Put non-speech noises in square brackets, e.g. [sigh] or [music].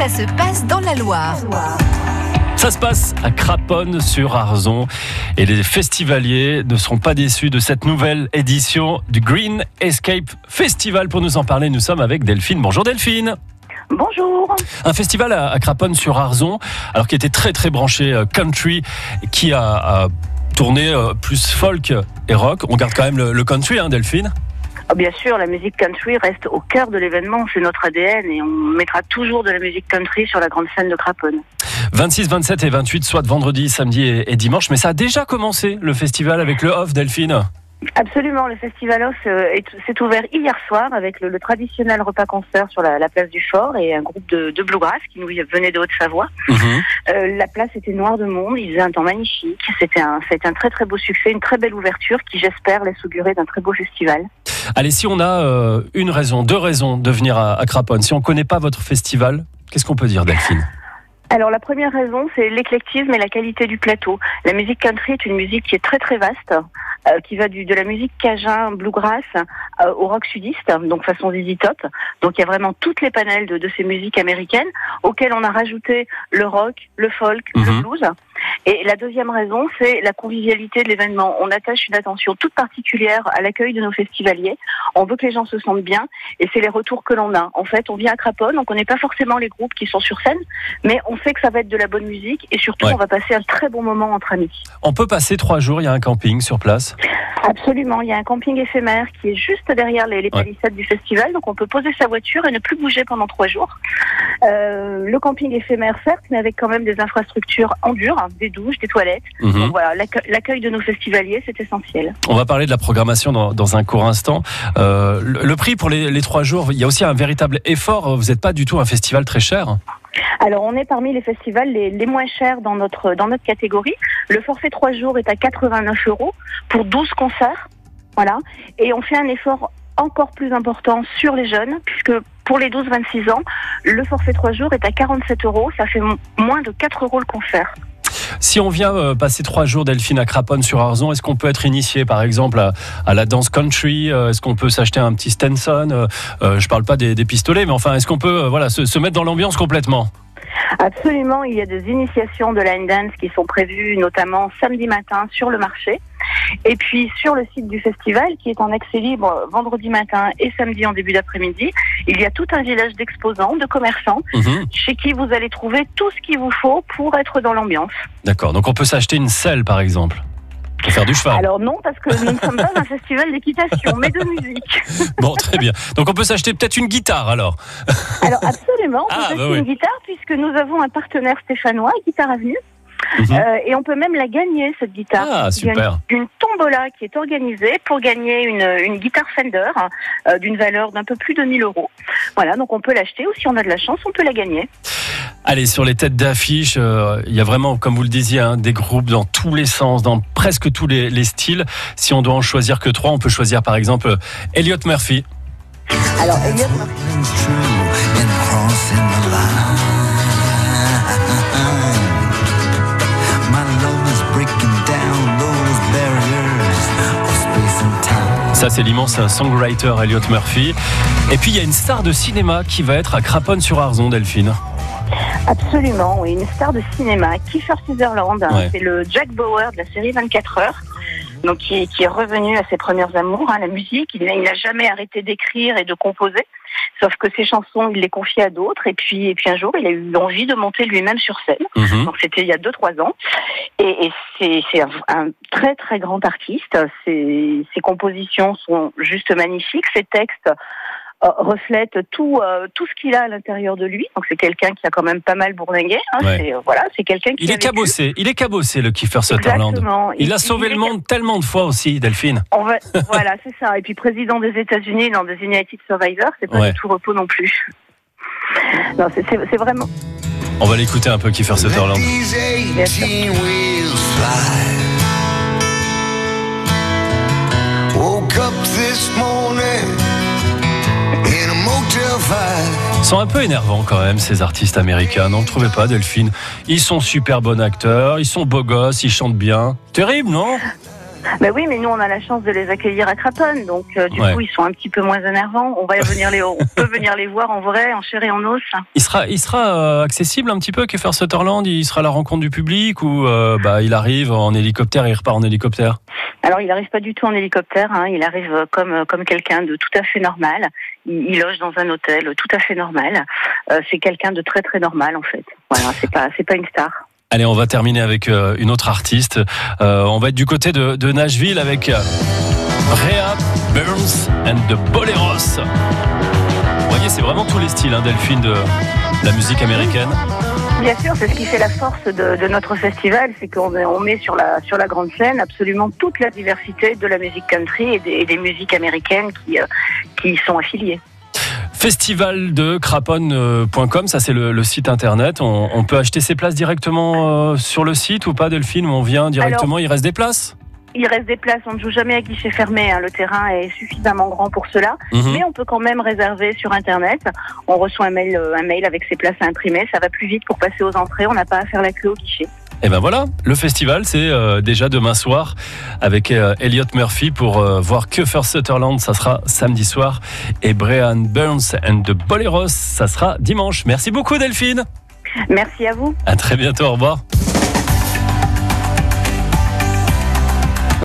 ça se passe dans la Loire. Ça se passe à Craponne sur Arzon et les festivaliers ne seront pas déçus de cette nouvelle édition du Green Escape Festival. Pour nous en parler, nous sommes avec Delphine. Bonjour Delphine. Bonjour. Un festival à, Craponne sur Arzon, alors qui était très très branché euh, country, qui a, tourné euh, plus folk et rock. On garde quand même le, country, hein, Delphine? Ah, Bien sûr, la musique country reste au cœur de l'événement, c'est notre ADN et on mettra toujours de la musique country sur la grande scène de Craponne. 26, 27 et 28, soit vendredi, samedi et, dimanche. Mais ça a déjà commencé, le festival, avec le off, Delphine Absolument, le Festival Off euh, s'est ouvert hier soir avec le, traditionnel repas concert sur la, place du Fort et un groupe de, de bluegrass qui nous venait de Haute-Savoie. Mhm. Euh, la place était noire de monde, il faisait un temps magnifique, c'était un, un très très beau succès, une très belle ouverture qui j'espère laisse augurer d'un très beau festival. Allez, si on a euh, une raison, deux raisons de venir à, à Craponne, si on ne connaît pas votre festival, qu'est-ce qu'on peut dire Delphine? Alors la première raison, c'est l'éclectisme et la qualité du plateau. La musique country est une musique qui est très très vaste, euh, qui va du, de la musique cajun, bluegrass, euh, au rock sudiste, donc façon ZZ Top. Donc il y a vraiment toutes les panels de, de ces musiques américaines, auxquelles on a rajouté le rock, le folk, le mhm. blues. Et la deuxième raison, c'est la convivialité de l'événement. On attache une attention toute particulière à l'accueil de nos festivaliers. On veut que les gens se sentent bien et c'est les retours que l'on a. En fait, on vient à Craponne, on connaît pas forcément les groupes qui sont sur scène, mais on sait que ça va être de la bonne musique et surtout on va passer un très bon moment entre amis. On peut passer trois jours, il y a un camping sur place? Absolument, il y a un camping éphémère qui est juste derrière les, palissades du festival, donc on peut poser sa voiture et ne plus bouger pendant trois jours. Euh, le camping éphémère, certes, mais avec quand même des infrastructures en dur, hein, des douches, des toilettes. Mhm. Donc voilà, l'accueil de nos festivaliers, c'est essentiel. On va parler de la programmation dans, un court instant. Euh, le, prix pour les, les trois jours, il y a aussi un véritable effort. Vous n'êtes pas du tout un festival très cher. Alors, on est parmi les festivals les, moins chers dans notre, dans notre catégorie. Le forfait 3 jours est à 89 euros pour 12 concerts. Voilà. Et on fait un effort encore plus important sur les jeunes, puisque pour les 12-26 ans, le forfait 3 jours est à 47 euros. Ça fait moins de 4 euros le concert. Si on vient euh, passer trois jours Delphine à Craponne sur Arzon, est-ce qu'on peut être initié par exemple à, la danse country euh, Est-ce qu'on peut s'acheter un petit Stenson euh, Je parle pas des, pistolets, mais enfin, est-ce qu'on peut voilà, se mettre dans l'ambiance complètement? Absolument, il y a des initiations de line dance qui sont prévues notamment samedi matin sur le marché. Et puis sur le site du festival, qui est en accès libre vendredi matin et samedi en début d'après-midi, il y a tout un village d'exposants, de commerçants, mhm. chez qui vous allez trouver tout ce qu'il vous faut pour être dans l'ambiance. D'accord, donc on peut s'acheter une selle par exemple faire du cheval. Alors non, parce que nous ne sommes pas un festival d'équitation, mais de musique. [laughs] Bon, très bien. Donc on peut s'acheter peut-être une guitare alors [laughs] Alors absolument, on peut ah, s'acheter bah une guitare puisque nous avons un partenaire stéphanois, Guitare Avenue. Euh, et on peut même la gagner, cette guitare. Ah, super. Il y a une, tombola qui est organisée pour gagner une, une guitare Fender euh, d'une valeur d'un peu plus de 1000 euros. Voilà, donc on peut l'acheter ou si on a de la chance, on peut la gagner. Allez, sur les têtes d'affiche, euh, il y a vraiment, comme vous le disiez, hein, des groupes dans tous les sens, dans presque tous les, les, styles. Si on doit en choisir que trois, on peut choisir par exemple Elliot Murphy. Alors, Elliot. Ça, c'est l'immense songwriter Elliot Murphy. Et puis, il y a une star de cinéma qui va être à Craponne-sur-Arzon, Delphine. Absolument, oui, une star de cinéma, Kiefer Sutherland, c'est le Jack Bauer de la série 24 heures, donc qui, est revenu à ses premières amours, hein, la musique. Il n'a jamais arrêté d'écrire et de composer. Sauf que ses chansons, il les confiait à d'autres. Et puis, et puis un jour, il a eu envie de monter lui-même sur scène. Mhm. Donc c'était il y a deux trois ans. Et, et c'est un, très très grand artiste. Ses, ses compositions sont juste magnifiques. Ses textes reflète tout euh, tout ce qu'il a à l'intérieur de lui. Donc c'est quelqu'un qui a quand même pas mal bourlingué. Hein. C'est, euh, voilà, c'est quelqu'un qui. Il est cabossé. Il est cabossé le Kiefer Sutherland. Il, a sauvé le monde tellement de fois aussi, Delphine. On va, [laughs] voilà, c'est ça. Et puis président des États-Unis dans des United Survivors, c'est pas du tout repos non plus. Non, c'est, c'est, vraiment. On va l'écouter un peu, Kiefer Sutherland. Woke sont un peu énervants quand même, ces artistes américains. Non, vous trouvez pas, Delphine Ils sont super bons acteurs, ils sont beaux gosses, ils chantent bien. Terrible, non? Ben oui, mais nous on a la chance de les accueillir à Craponne, donc euh, du Ouais. coup ils sont un petit peu moins énervants. On va venir les, on peut venir les voir en vrai, en chair et en os. Il sera, il sera euh, accessible un petit peu, Kiefer Sutherland? Il sera à la rencontre du public ou euh, bah, il arrive en hélicoptère et il repart en hélicoptère? Alors il n'arrive pas du tout en hélicoptère, hein, il arrive comme comme quelqu'un de tout à fait normal. Il, il loge dans un hôtel tout à fait normal. C'est quelqu'un de très très normal en fait. Voilà, c'est pas c'est pas une star. Allez, on va terminer avec euh, une autre artiste. Euh, on va être du côté de, de Nashville avec euh, Rhea Burns and the Boleros. Vous voyez, c'est vraiment tous les styles, hein, Delphine, de la musique américaine. Bien sûr, c'est ce qui fait la force de, de notre festival, c'est qu'on met- sur la sur la grande scène absolument toute la diversité de la musique country et des, et des musiques américaines qui euh, qui y sont affiliées. Festival de craponne.com, ça c'est le, le site internet. On, on peut acheter ses places directement euh, sur le site ou pas, Delphine On vient directement, il reste des places? Il reste des places, on ne joue jamais à guichet fermé, hein, le terrain est suffisamment grand pour cela, Mhm. mais on peut quand même réserver sur internet. On reçoit un mail, euh, un mail avec ses places à imprimer, ça va plus vite pour passer aux entrées, on n'a pas à faire la queue au guichet. Et ben voilà, le festival c'est euh, déjà demain soir avec euh, Elliot Murphy pour euh, voir Kiefer Sutherland, ça sera samedi soir et Brian Burns and the Boleros, ça sera dimanche. Merci beaucoup Delphine. Merci à vous. À très bientôt, au revoir.